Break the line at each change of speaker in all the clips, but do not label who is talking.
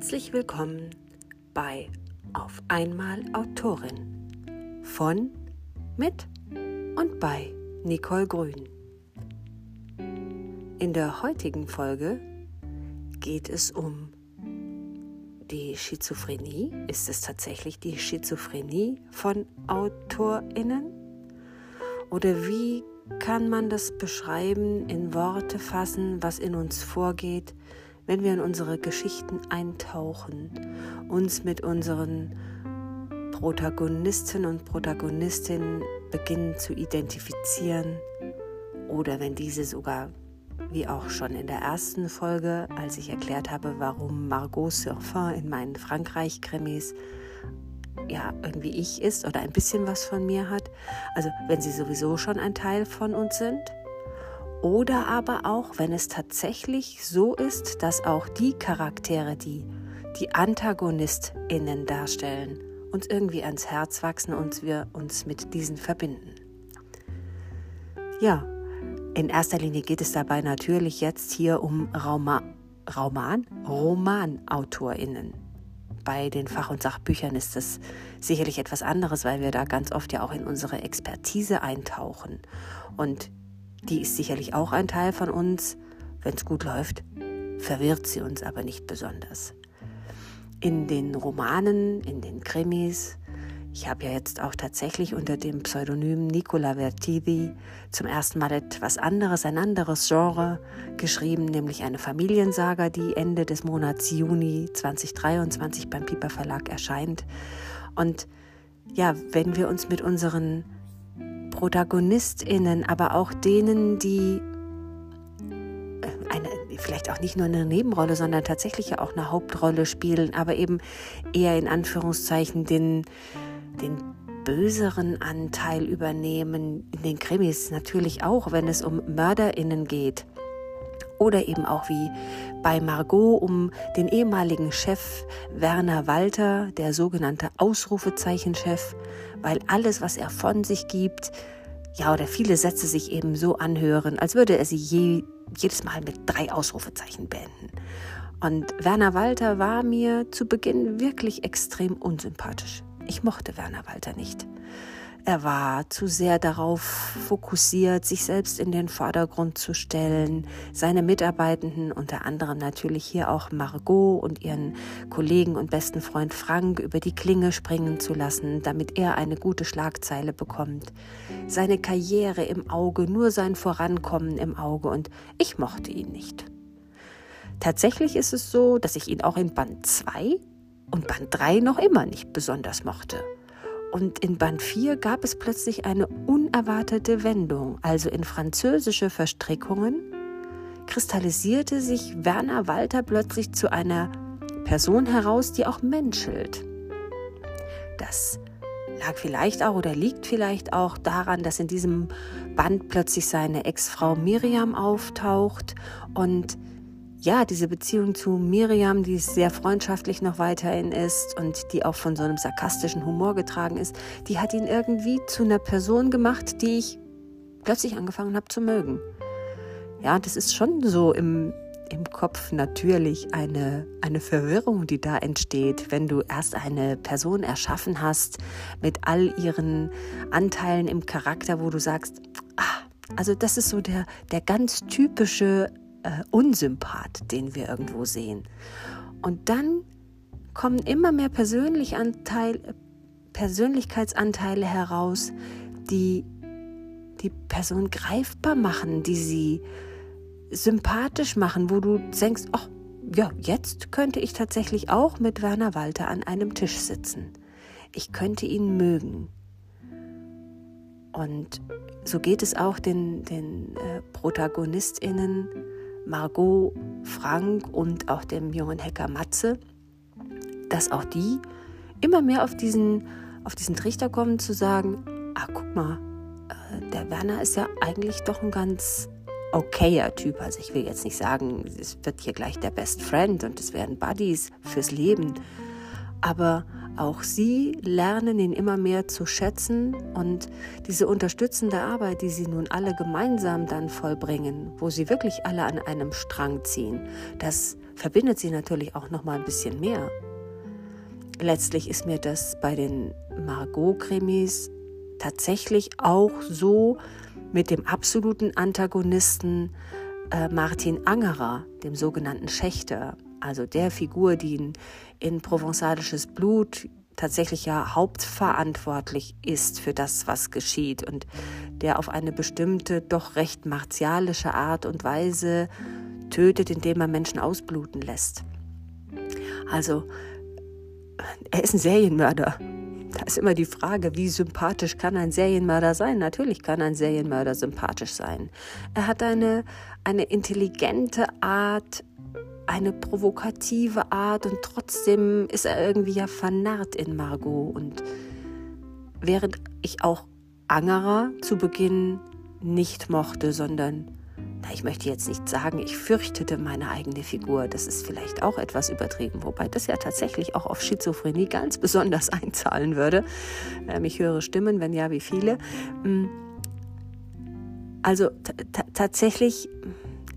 Herzlich willkommen bei Auf einmal Autorin von, mit und bei Nicole Grün. In der heutigen Folge geht es um die Schizophrenie. Ist es tatsächlich die Schizophrenie von Autorinnen? Oder wie kann man das beschreiben, in Worte fassen, was in uns vorgeht, wenn wir in unsere Geschichten eintauchen, uns mit unseren Protagonisten und Protagonistinnen beginnen zu identifizieren oder wenn diese sogar, wie auch schon in der ersten Folge, als ich erklärt habe, warum Margot Surfin in meinen Frankreich-Krimis ja irgendwie ich ist oder ein bisschen was von mir hat, also wenn sie sowieso schon ein Teil von uns sind oder aber auch, wenn es tatsächlich so ist, dass auch die Charaktere, die die AntagonistInnen darstellen, uns irgendwie ans Herz wachsen und wir uns mit diesen verbinden. Ja, in erster Linie geht es dabei natürlich jetzt hier um Rauma, Roman, RomanautorInnen. Bei den Fach- und Sachbüchern ist das sicherlich etwas anderes, weil wir da ganz oft ja auch in unsere Expertise eintauchen. Und die ist sicherlich auch ein Teil von uns. Wenn es gut läuft, verwirrt sie uns aber nicht besonders. In den Romanen, in den Krimis, ich habe ja jetzt auch tatsächlich unter dem Pseudonym Nicola Vertidi zum ersten Mal etwas anderes, ein anderes Genre geschrieben, nämlich eine Familiensaga, die Ende des Monats Juni 2023 beim Piper Verlag erscheint. Und ja, wenn wir uns mit unseren ProtagonistInnen, aber auch denen, die äh, eine, vielleicht auch nicht nur eine Nebenrolle, sondern tatsächlich ja auch eine Hauptrolle spielen, aber eben eher in Anführungszeichen den, den böseren Anteil übernehmen, in den Krimis natürlich auch, wenn es um MörderInnen geht. Oder eben auch wie bei Margot um den ehemaligen Chef Werner Walter, der sogenannte Ausrufezeichenchef, weil alles, was er von sich gibt, ja, oder viele Sätze sich eben so anhören, als würde er sie je, jedes Mal mit drei Ausrufezeichen beenden. Und Werner Walter war mir zu Beginn wirklich extrem unsympathisch. Ich mochte Werner Walter nicht. Er war zu sehr darauf fokussiert, sich selbst in den Vordergrund zu stellen, seine Mitarbeitenden, unter anderem natürlich hier auch Margot und ihren Kollegen und besten Freund Frank über die Klinge springen zu lassen, damit er eine gute Schlagzeile bekommt. Seine Karriere im Auge, nur sein Vorankommen im Auge und ich mochte ihn nicht. Tatsächlich ist es so, dass ich ihn auch in Band 2 und Band 3 noch immer nicht besonders mochte. Und in Band 4 gab es plötzlich eine unerwartete Wendung, also in französische Verstrickungen kristallisierte sich Werner Walter plötzlich zu einer Person heraus, die auch menschelt. Das lag vielleicht auch oder liegt vielleicht auch daran, dass in diesem Band plötzlich seine Ex-Frau Miriam auftaucht und ja, diese Beziehung zu Miriam, die sehr freundschaftlich noch weiterhin ist und die auch von so einem sarkastischen Humor getragen ist, die hat ihn irgendwie zu einer Person gemacht, die ich plötzlich angefangen habe zu mögen. Ja, das ist schon so im, im Kopf natürlich eine, eine Verwirrung, die da entsteht, wenn du erst eine Person erschaffen hast mit all ihren Anteilen im Charakter, wo du sagst, ah, also das ist so der, der ganz typische äh, Unsympath, den wir irgendwo sehen. Und dann kommen immer mehr Persönlichkeitsanteile heraus, die die Person greifbar machen, die sie sympathisch machen, wo du denkst, ach, ja, jetzt könnte ich tatsächlich auch mit Werner Walter an einem Tisch sitzen. Ich könnte ihn mögen. Und so geht es auch den, den äh, ProtagonistInnen Margot, Frank und auch dem jungen Hacker Matze, dass auch die immer mehr auf diesen, auf diesen Trichter kommen zu sagen, ah, guck mal, äh, der Werner ist ja eigentlich doch ein ganz okayer Typ. Also ich will jetzt nicht sagen, es wird hier gleich der Best Friend und es werden Buddies fürs Leben. Aber Auch sie lernen ihn immer mehr zu schätzen und diese unterstützende Arbeit, die sie nun alle gemeinsam dann vollbringen, wo sie wirklich alle an einem Strang ziehen, das verbindet sie natürlich auch noch mal ein bisschen mehr. Letztlich ist mir das bei den Margot-Krimis tatsächlich auch so mit dem absoluten Antagonisten äh, Martin Angerer, dem sogenannten Schächter, also der Figur, die in, in provenzalisches Blut tatsächlich ja hauptverantwortlich ist für das, was geschieht und der auf eine bestimmte, doch recht martialische Art und Weise tötet, indem er Menschen ausbluten lässt. Also, er ist ein Serienmörder. Da ist immer die Frage, wie sympathisch kann ein Serienmörder sein? Natürlich kann ein Serienmörder sympathisch sein. Er hat eine, eine intelligente Art, eine provokative Art und trotzdem ist er irgendwie ja vernarrt in Margot. Und während ich auch Angerer zu Beginn nicht mochte, sondern na, ich möchte jetzt nicht sagen, ich fürchtete meine eigene Figur. Das ist vielleicht auch etwas übertrieben, wobei das ja tatsächlich auch auf Schizophrenie ganz besonders einzahlen würde. Ähm, ich höre Stimmen, wenn ja, wie viele. Mm. Also tatsächlich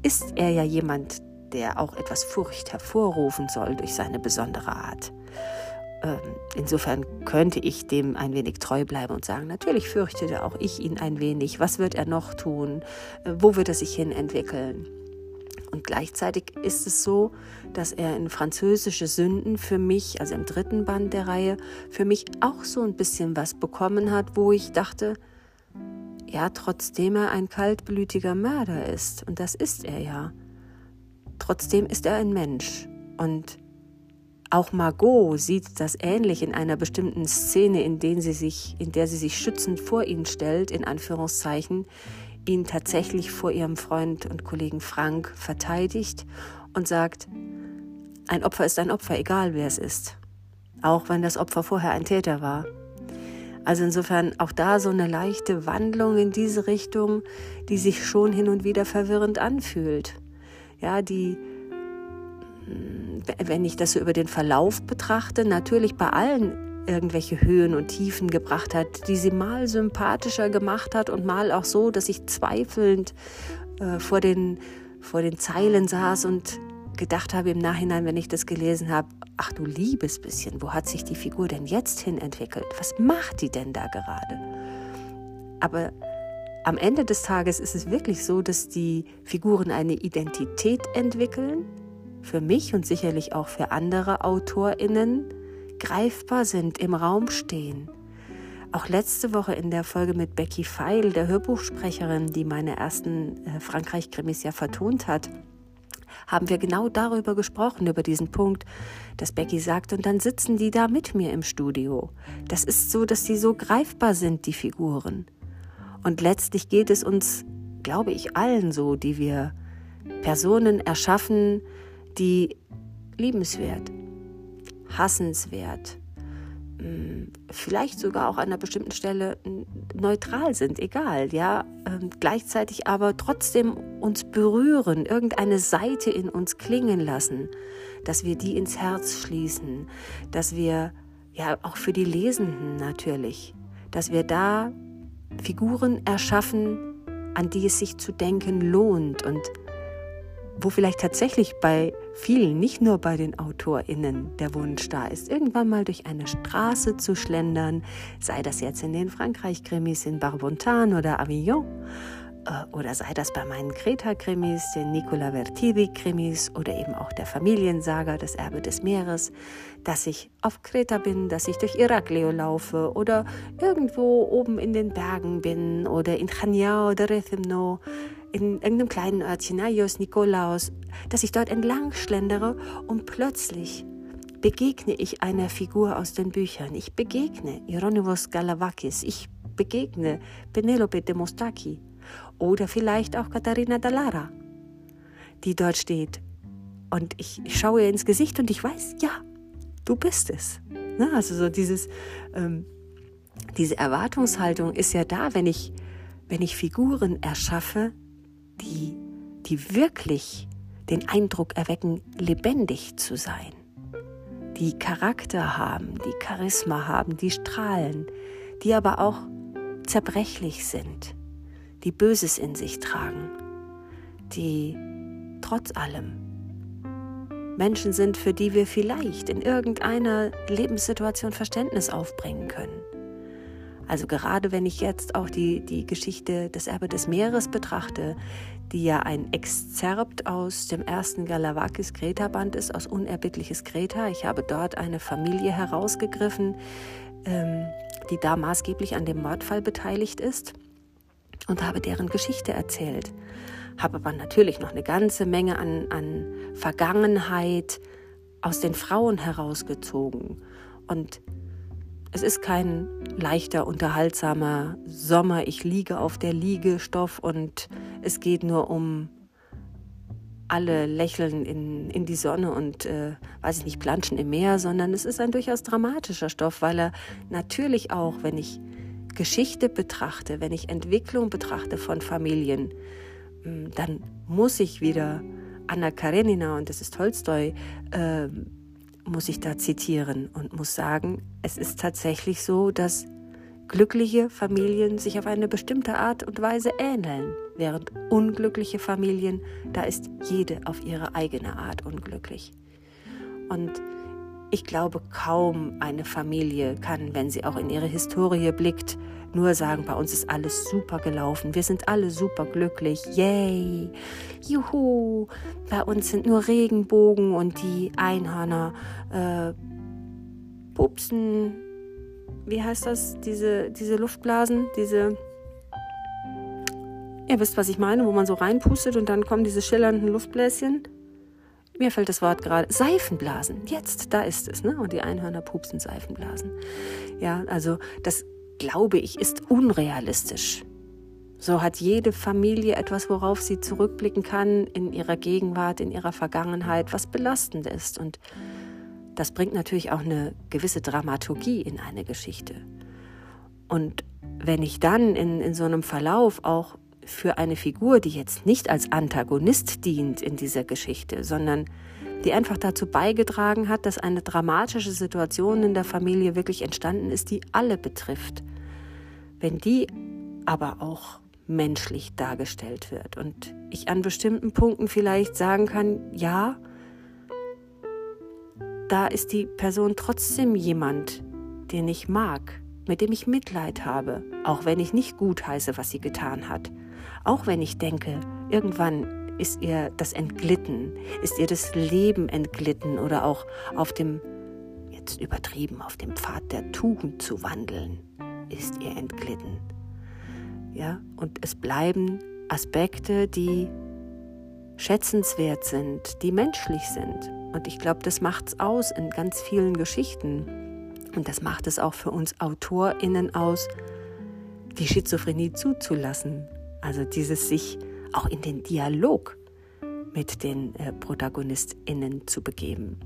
ist er ja jemand, der auch etwas Furcht hervorrufen soll durch seine besondere Art. Ähm, insofern könnte ich dem ein wenig treu bleiben und sagen, natürlich fürchtete auch ich ihn ein wenig. Was wird er noch tun? Äh, wo wird er sich hin entwickeln? Und gleichzeitig ist es so, dass er in französische Sünden für mich, also im dritten Band der Reihe, für mich auch so ein bisschen was bekommen hat, wo ich dachte, ja, trotzdem er ein kaltblütiger Mörder ist, und das ist er ja, trotzdem ist er ein Mensch. Und auch Margot sieht das ähnlich in einer bestimmten Szene, in, der sie sich, in der sie sich schützend vor ihn stellt, in Anführungszeichen, ihn tatsächlich vor ihrem Freund und Kollegen Frank verteidigt und sagt, ein Opfer ist ein Opfer, egal wer es ist. Auch wenn das Opfer vorher ein Täter war. Also insofern auch da so eine leichte Wandlung in diese Richtung, die sich schon hin und wieder verwirrend anfühlt. Ja, die, wenn ich das so über den Verlauf betrachte, natürlich bei allen irgendwelche Höhen und Tiefen gebracht hat, die sie mal sympathischer gemacht hat und mal auch so, dass ich zweifelnd äh, vor, den, vor den Zeilen saß und gedacht habe im Nachhinein, wenn ich das gelesen habe, ach du liebes bisschen, wo hat sich die Figur denn jetzt hin entwickelt? Was macht die denn da gerade? Aber am Ende des Tages ist es wirklich so, dass die Figuren eine Identität entwickeln, für mich und sicherlich auch für andere Autorinnen greifbar sind, im Raum stehen. Auch letzte Woche in der Folge mit Becky Feil, der Hörbuchsprecherin, die meine ersten äh, Frankreich-Krimis ja vertont hat, haben wir genau darüber gesprochen, über diesen Punkt, dass Becky sagt, und dann sitzen die da mit mir im Studio. Das ist so, dass sie so greifbar sind, die Figuren. Und letztlich geht es uns, glaube ich, allen so, die wir Personen erschaffen, die liebenswert, hassenswert, hm, vielleicht sogar auch an einer bestimmten Stelle neutral sind, egal, ja, ähm, gleichzeitig aber trotzdem uns berühren, irgendeine Seite in uns klingen lassen, dass wir die ins Herz schließen, dass wir, ja, auch für die Lesenden natürlich, dass wir da Figuren erschaffen, an die es sich zu denken lohnt und wo vielleicht tatsächlich bei vielen, nicht nur bei den AutorInnen, der Wunsch da ist, irgendwann mal durch eine Straße zu schlendern, sei das jetzt in den Frankreich-Krimis in Barbontan oder Avignon, äh, oder sei das bei meinen Kreta-Krimis, den Nicola Vertivi-Krimis oder eben auch der Familiensaga, das Erbe des Meeres, dass ich auf Kreta bin, dass ich durch Iraklio laufe oder irgendwo oben in den Bergen bin oder in Chania oder Rethymno, in irgendeinem kleinen Örtchen, Aios Nikolaos, dass ich dort entlang schlendere und plötzlich begegne ich einer Figur aus den Büchern. Ich begegne Hieronymus Galavakis, ich begegne Penelope de Mostaki oder vielleicht auch Katharina Dallara, die dort steht. Und ich schaue ihr ins Gesicht und ich weiß, ja, du bist es. Ne? Also so dieses, ähm, diese Erwartungshaltung ist ja da, wenn ich, wenn ich Figuren erschaffe, die, die wirklich den Eindruck erwecken, lebendig zu sein. die Charakter haben, die Charisma haben, die strahlen, die aber auch zerbrechlich sind, die Böses in sich tragen, die trotz allem Menschen sind, für die wir vielleicht in irgendeiner Lebenssituation Verständnis aufbringen können. Also gerade wenn ich jetzt auch die, die Geschichte des Erbe des Meeres betrachte, die ja ein Exzerpt aus dem ersten Galavakis Greta Band ist, aus Unerbittliches Greta. Ich habe dort eine Familie herausgegriffen, ähm, die da maßgeblich an dem Mordfall beteiligt ist und habe deren Geschichte erzählt. Habe aber natürlich noch eine ganze Menge an, an Vergangenheit aus den Frauen herausgezogen und es ist kein leichter, unterhaltsamer Sommer. Ich liege auf der Liegestoff und es geht nur um alle lächeln in, in die Sonne und, äh, weiß ich nicht, planschen im Meer, sondern es ist ein durchaus dramatischer Stoff, weil er natürlich auch, wenn ich Geschichte betrachte, wenn ich Entwicklung betrachte von Familien, hm, dann muss ich wieder Anna Karenina, und das ist Tolstoi, äh, muss ich da zitieren und muss sagen, es ist tatsächlich so, dass glückliche Familien sich auf eine bestimmte Art und Weise ähneln, während unglückliche Familien, da ist jede auf ihre eigene Art unglücklich. Und ich glaube, kaum eine Familie kann, wenn sie auch in ihre Historie blickt, nur sagen, bei uns ist alles super gelaufen, wir sind alle super glücklich, yay, juhu, bei uns sind nur Regenbogen und die Einhörner äh, pupsen, wie heißt das, diese, diese Luftblasen, diese, ihr wisst, was ich meine, wo man so reinpustet und dann kommen diese schillernden Luftbläschen. Mir fällt das Wort gerade. Seifenblasen. Jetzt, da ist es, ne? Und die Einhörner pupsen Seifenblasen. Ja, also das glaube ich, ist unrealistisch. So hat jede Familie etwas, worauf sie zurückblicken kann in ihrer Gegenwart, in ihrer Vergangenheit, was belastend ist. Und das bringt natürlich auch eine gewisse Dramaturgie in eine Geschichte. Und wenn ich dann in, in so einem Verlauf auch für eine Figur, die jetzt nicht als Antagonist dient in dieser Geschichte, sondern die einfach dazu beigetragen hat, dass eine dramatische Situation in der Familie wirklich entstanden ist, die alle betrifft, wenn die aber auch menschlich dargestellt wird und ich an bestimmten Punkten vielleicht sagen kann, ja, da ist die Person trotzdem jemand, den ich mag, mit dem ich Mitleid habe, auch wenn ich nicht gut heiße, was sie getan hat, auch wenn ich denke, irgendwann ist ihr das entglitten, ist ihr das Leben entglitten oder auch auf dem, jetzt übertrieben, auf dem Pfad der Tugend zu wandeln ist ihr entglitten. Ja, und es bleiben Aspekte, die schätzenswert sind, die menschlich sind. Und ich glaube, das macht es aus in ganz vielen Geschichten. Und das macht es auch für uns AutorInnen aus, die Schizophrenie zuzulassen. Also dieses sich auch in den Dialog mit den äh, ProtagonistInnen zu begeben.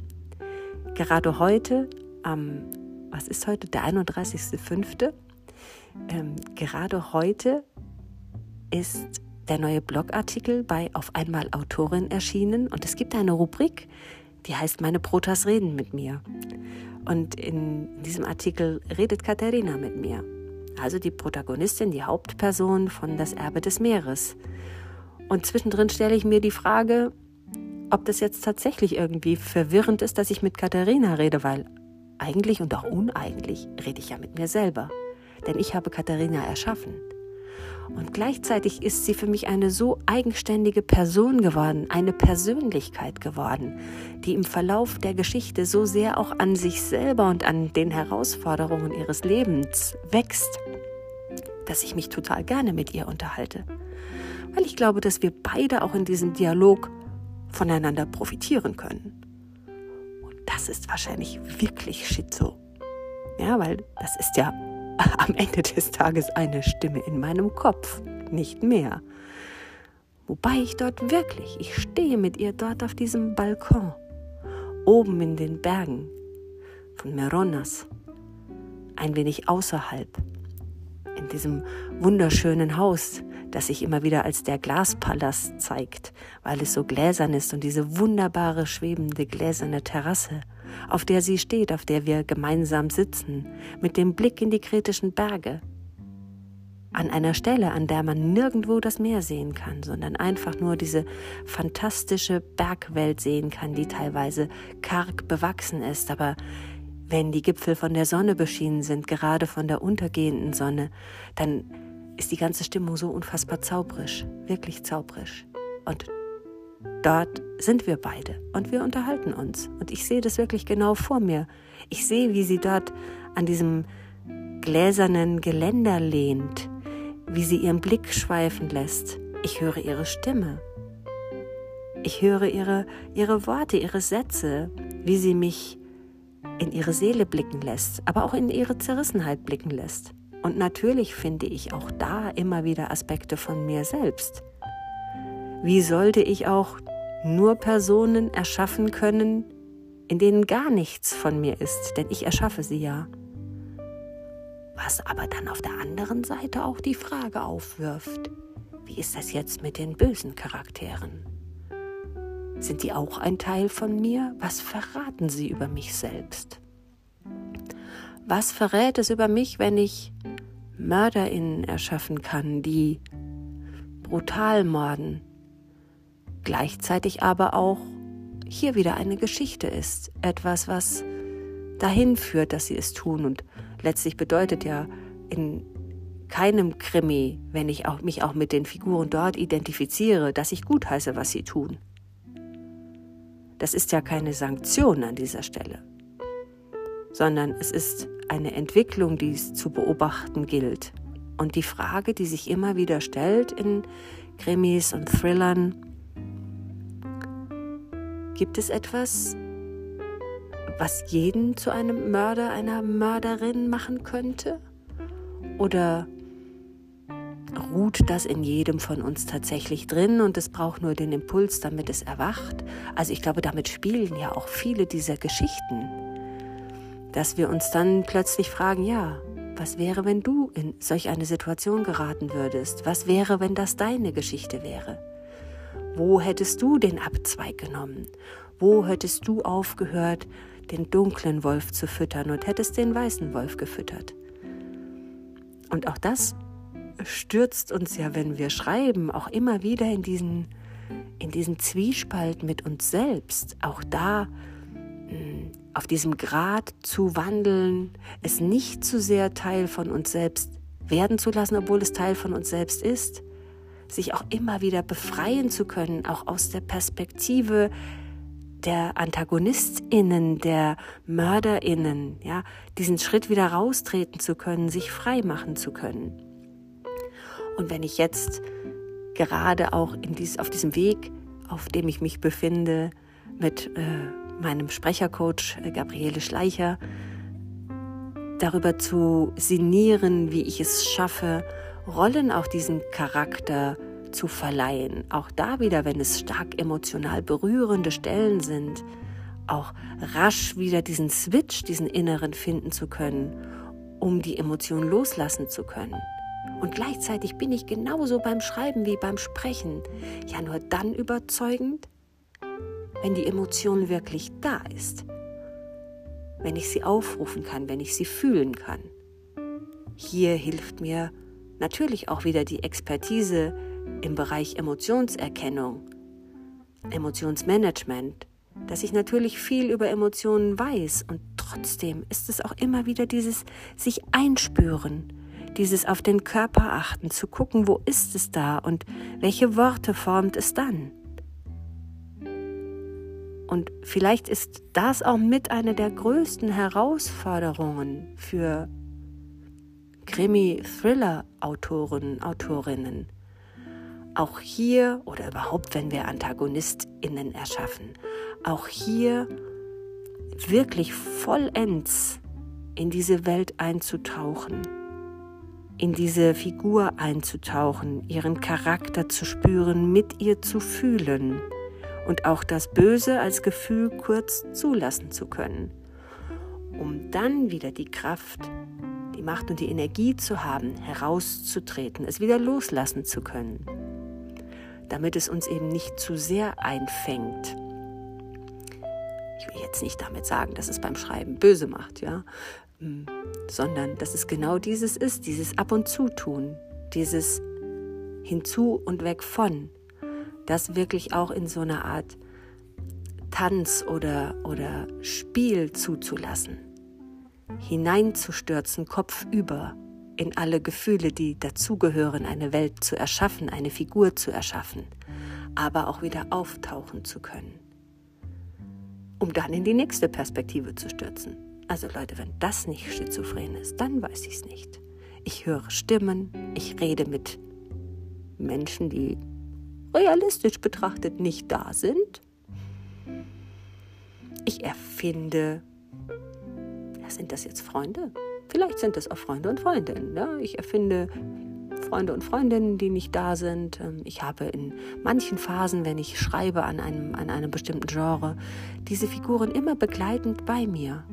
Gerade heute, am, was ist heute, der 31.05., ähm, gerade heute ist der neue Blogartikel bei Auf einmal Autorin erschienen und es gibt eine Rubrik, die heißt Meine Protas reden mit mir. Und in diesem Artikel redet Katharina mit mir, also die Protagonistin, die Hauptperson von Das Erbe des Meeres. Und zwischendrin stelle ich mir die Frage, ob das jetzt tatsächlich irgendwie verwirrend ist, dass ich mit Katharina rede, weil eigentlich und auch uneigentlich rede ich ja mit mir selber denn ich habe Katharina erschaffen. Und gleichzeitig ist sie für mich eine so eigenständige Person geworden, eine Persönlichkeit geworden, die im Verlauf der Geschichte so sehr auch an sich selber und an den Herausforderungen ihres Lebens wächst, dass ich mich total gerne mit ihr unterhalte. Weil ich glaube, dass wir beide auch in diesem Dialog voneinander profitieren können. Und das ist wahrscheinlich wirklich Schizo. Ja, weil das ist ja am Ende des Tages eine Stimme in meinem Kopf, nicht mehr. Wobei ich dort wirklich, ich stehe mit ihr dort auf diesem Balkon, oben in den Bergen von Meronas, ein wenig außerhalb, in diesem wunderschönen Haus, das sich immer wieder als der Glaspalast zeigt, weil es so gläsern ist und diese wunderbare schwebende gläserne Terrasse auf der sie steht, auf der wir gemeinsam sitzen, mit dem Blick in die kritischen Berge. An einer Stelle, an der man nirgendwo das Meer sehen kann, sondern einfach nur diese fantastische Bergwelt sehen kann, die teilweise karg bewachsen ist, aber wenn die Gipfel von der Sonne beschienen sind, gerade von der untergehenden Sonne, dann ist die ganze Stimmung so unfassbar zaubrisch, wirklich zaubrisch. Und dort sind wir beide und wir unterhalten uns. Und ich sehe das wirklich genau vor mir. Ich sehe, wie sie dort an diesem gläsernen Geländer lehnt, wie sie ihren Blick schweifen lässt. Ich höre ihre Stimme. Ich höre ihre, ihre Worte, ihre Sätze, wie sie mich in ihre Seele blicken lässt, aber auch in ihre Zerrissenheit blicken lässt. Und natürlich finde ich auch da immer wieder Aspekte von mir selbst. Wie sollte ich auch nur Personen erschaffen können, in denen gar nichts von mir ist, denn ich erschaffe sie ja. Was aber dann auf der anderen Seite auch die Frage aufwirft, wie ist das jetzt mit den bösen Charakteren? Sind die auch ein Teil von mir? Was verraten sie über mich selbst? Was verrät es über mich, wenn ich Mörderinnen erschaffen kann, die brutal morden, gleichzeitig aber auch hier wieder eine Geschichte ist, etwas, was dahin führt, dass sie es tun und letztlich bedeutet ja in keinem Krimi, wenn ich auch, mich auch mit den Figuren dort identifiziere, dass ich gutheiße, was sie tun. Das ist ja keine Sanktion an dieser Stelle, sondern es ist eine Entwicklung, die es zu beobachten gilt. Und die Frage, die sich immer wieder stellt in Krimis und Thrillern, gibt es etwas, was jeden zu einem Mörder, einer Mörderin machen könnte? Oder ruht das in jedem von uns tatsächlich drin und es braucht nur den Impuls, damit es erwacht. Also ich glaube, damit spielen ja auch viele dieser Geschichten, dass wir uns dann plötzlich fragen, ja, was wäre, wenn du in solch eine Situation geraten würdest? Was wäre, wenn das deine Geschichte wäre? Wo hättest du den Abzweig genommen? Wo hättest du aufgehört, den dunklen Wolf zu füttern und hättest den weißen Wolf gefüttert? Und auch das stürzt uns ja, wenn wir schreiben, auch immer wieder in diesen, in diesen Zwiespalt mit uns selbst. Auch da hm, auf diesem Grad zu wandeln, es nicht zu sehr Teil von uns selbst werden zu lassen, obwohl es Teil von uns selbst ist. Sich auch immer wieder befreien zu können, auch aus der Perspektive der AntagonistInnen, der MörderInnen, ja, diesen Schritt wieder raustreten zu können, sich frei machen zu können. Und wenn ich jetzt gerade auch in dies, auf diesem Weg, auf dem ich mich befinde, mit äh, meinem Sprechercoach äh, Gabriele Schleicher, darüber zu sinnieren, wie ich es schaffe, Rollen auch diesen Charakter zu verleihen. Auch da wieder, wenn es stark emotional berührende Stellen sind, auch rasch wieder diesen Switch, diesen inneren finden zu können, um die Emotion loslassen zu können. Und gleichzeitig bin ich genauso beim Schreiben wie beim Sprechen. Ja, nur dann überzeugend, wenn die Emotion wirklich da ist. Wenn ich sie aufrufen kann, wenn ich sie fühlen kann. Hier hilft mir natürlich auch wieder die Expertise im Bereich Emotionserkennung, Emotionsmanagement, dass ich natürlich viel über Emotionen weiß und trotzdem ist es auch immer wieder dieses sich einspüren, dieses auf den Körper achten, zu gucken, wo ist es da und welche Worte formt es dann. Und vielleicht ist das auch mit einer der größten Herausforderungen für Krimi-Thriller-Autoren, Autorinnen. Auch hier, oder überhaupt, wenn wir AntagonistInnen erschaffen, auch hier wirklich vollends in diese Welt einzutauchen in diese Figur einzutauchen, ihren Charakter zu spüren, mit ihr zu fühlen und auch das Böse als Gefühl kurz zulassen zu können, um dann wieder die Kraft, die Macht und die Energie zu haben, herauszutreten, es wieder loslassen zu können, damit es uns eben nicht zu sehr einfängt. Ich will jetzt nicht damit sagen, dass es beim Schreiben böse macht, ja, hm, sondern dass es genau dieses ist, dieses Ab und zu tun, dieses hinzu und weg von, das wirklich auch in so einer Art Tanz oder, oder Spiel zuzulassen, hineinzustürzen, kopfüber in alle Gefühle, die dazugehören, eine Welt zu erschaffen, eine Figur zu erschaffen, aber auch wieder auftauchen zu können, um dann in die nächste Perspektive zu stürzen. Also Leute, wenn das nicht schizophren ist, dann weiß ich es nicht. Ich höre Stimmen, ich rede mit Menschen, die realistisch betrachtet nicht da sind. Ich erfinde, ja, sind das jetzt Freunde? Vielleicht sind das auch Freunde und Freundinnen. Ja? Ich erfinde Freunde und Freundinnen, die nicht da sind. Ähm, ich habe in manchen Phasen, wenn ich schreibe an einem, an einem bestimmten Genre, diese Figuren immer begleitend bei mir.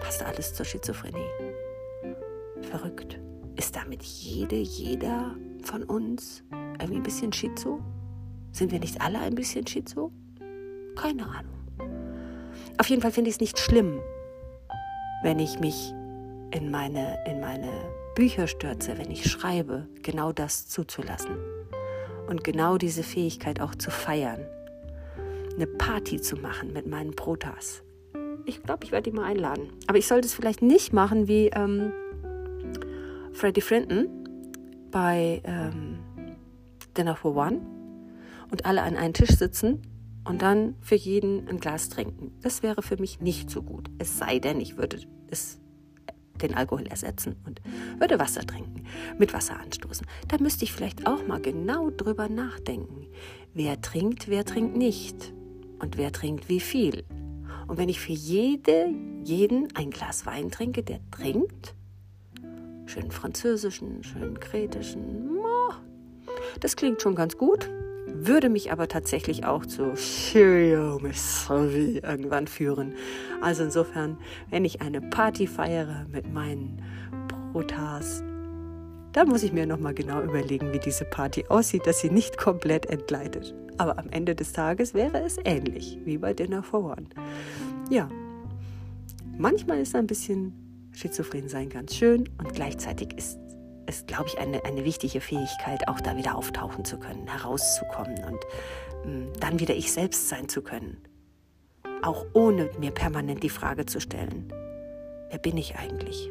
Passt alles zur Schizophrenie. Verrückt. Ist damit jede, jeder von uns irgendwie ein bisschen Schizo? Sind wir nicht alle ein bisschen Schizo? Keine Ahnung. Auf jeden Fall finde ich es nicht schlimm, wenn ich mich in meine, in meine Bücher stürze, wenn ich schreibe, genau das zuzulassen. Und genau diese Fähigkeit auch zu feiern. Eine Party zu machen mit meinen Protas. Ich glaube, ich werde die mal einladen. Aber ich sollte es vielleicht nicht machen wie ähm, Freddie Frinton bei ähm, Dinner for One und alle an einen Tisch sitzen und dann für jeden ein Glas trinken. Das wäre für mich nicht so gut. Es sei denn, ich würde es den Alkohol ersetzen und würde Wasser trinken, mit Wasser anstoßen. Da müsste ich vielleicht auch mal genau drüber nachdenken. Wer trinkt, wer trinkt nicht und wer trinkt wie viel. Und wenn ich für jede, jeden ein Glas Wein trinke, der trinkt, schön französischen, schön kretischen, das klingt schon ganz gut, würde mich aber tatsächlich auch zu Cheerio irgendwann führen. Also insofern, wenn ich eine Party feiere mit meinen Protas, dann muss ich mir nochmal genau überlegen, wie diese Party aussieht, dass sie nicht komplett entgleitet. Aber am Ende des Tages wäre es ähnlich wie bei Dinner for One. Ja, manchmal ist ein bisschen schizophren sein ganz schön und gleichzeitig ist ist, glaube ich, eine, eine wichtige Fähigkeit, auch da wieder auftauchen zu können, herauszukommen und ähm, dann wieder ich selbst sein zu können. Auch ohne mir permanent die Frage zu stellen, wer bin ich eigentlich?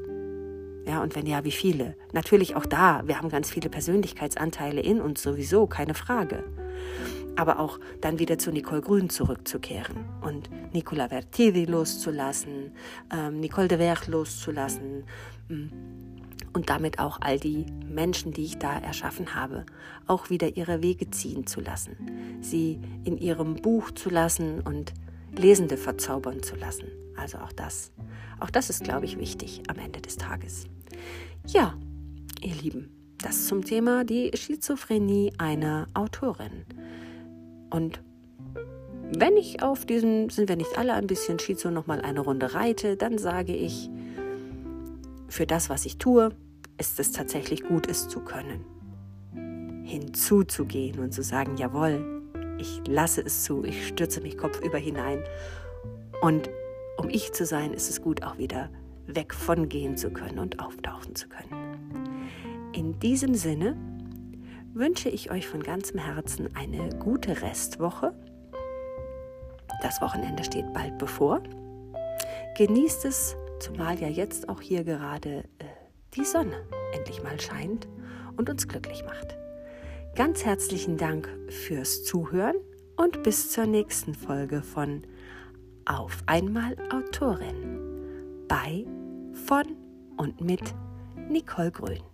Ja, und wenn ja, wie viele? Natürlich auch da, wir haben ganz viele Persönlichkeitsanteile in uns sowieso, keine Frage. Aber auch dann wieder zu Nicole Grün zurückzukehren und Nicola Vertidi loszulassen, ähm, Nicole de Ver loszulassen, hm, und damit auch all die Menschen, die ich da erschaffen habe, auch wieder ihre Wege ziehen zu lassen, sie in ihrem Buch zu lassen und Lesende verzaubern zu lassen. Also auch das. Auch das ist, glaube ich, wichtig am Ende des Tages. Ja, ihr Lieben, das zum Thema die Schizophrenie einer Autorin. Und wenn ich auf diesem, sind wir nicht alle ein bisschen Schizo, nochmal eine Runde reite, dann sage ich, für das, was ich tue, ist es tatsächlich gut, es zu können. Hinzuzugehen und zu sagen, jawohl, ich lasse es zu, ich stürze mich kopfüber hinein. Und um ich zu sein, ist es gut, auch wieder weg von gehen zu können und auftauchen zu können. In diesem Sinne wünsche ich euch von ganzem Herzen eine gute Restwoche. Das Wochenende steht bald bevor. Genießt es, zumal ja jetzt auch hier gerade äh, die Sonne endlich mal scheint und uns glücklich macht. Ganz herzlichen Dank fürs Zuhören und bis zur nächsten Folge von Auf einmal Autorin bei, von und mit Nicole Grün.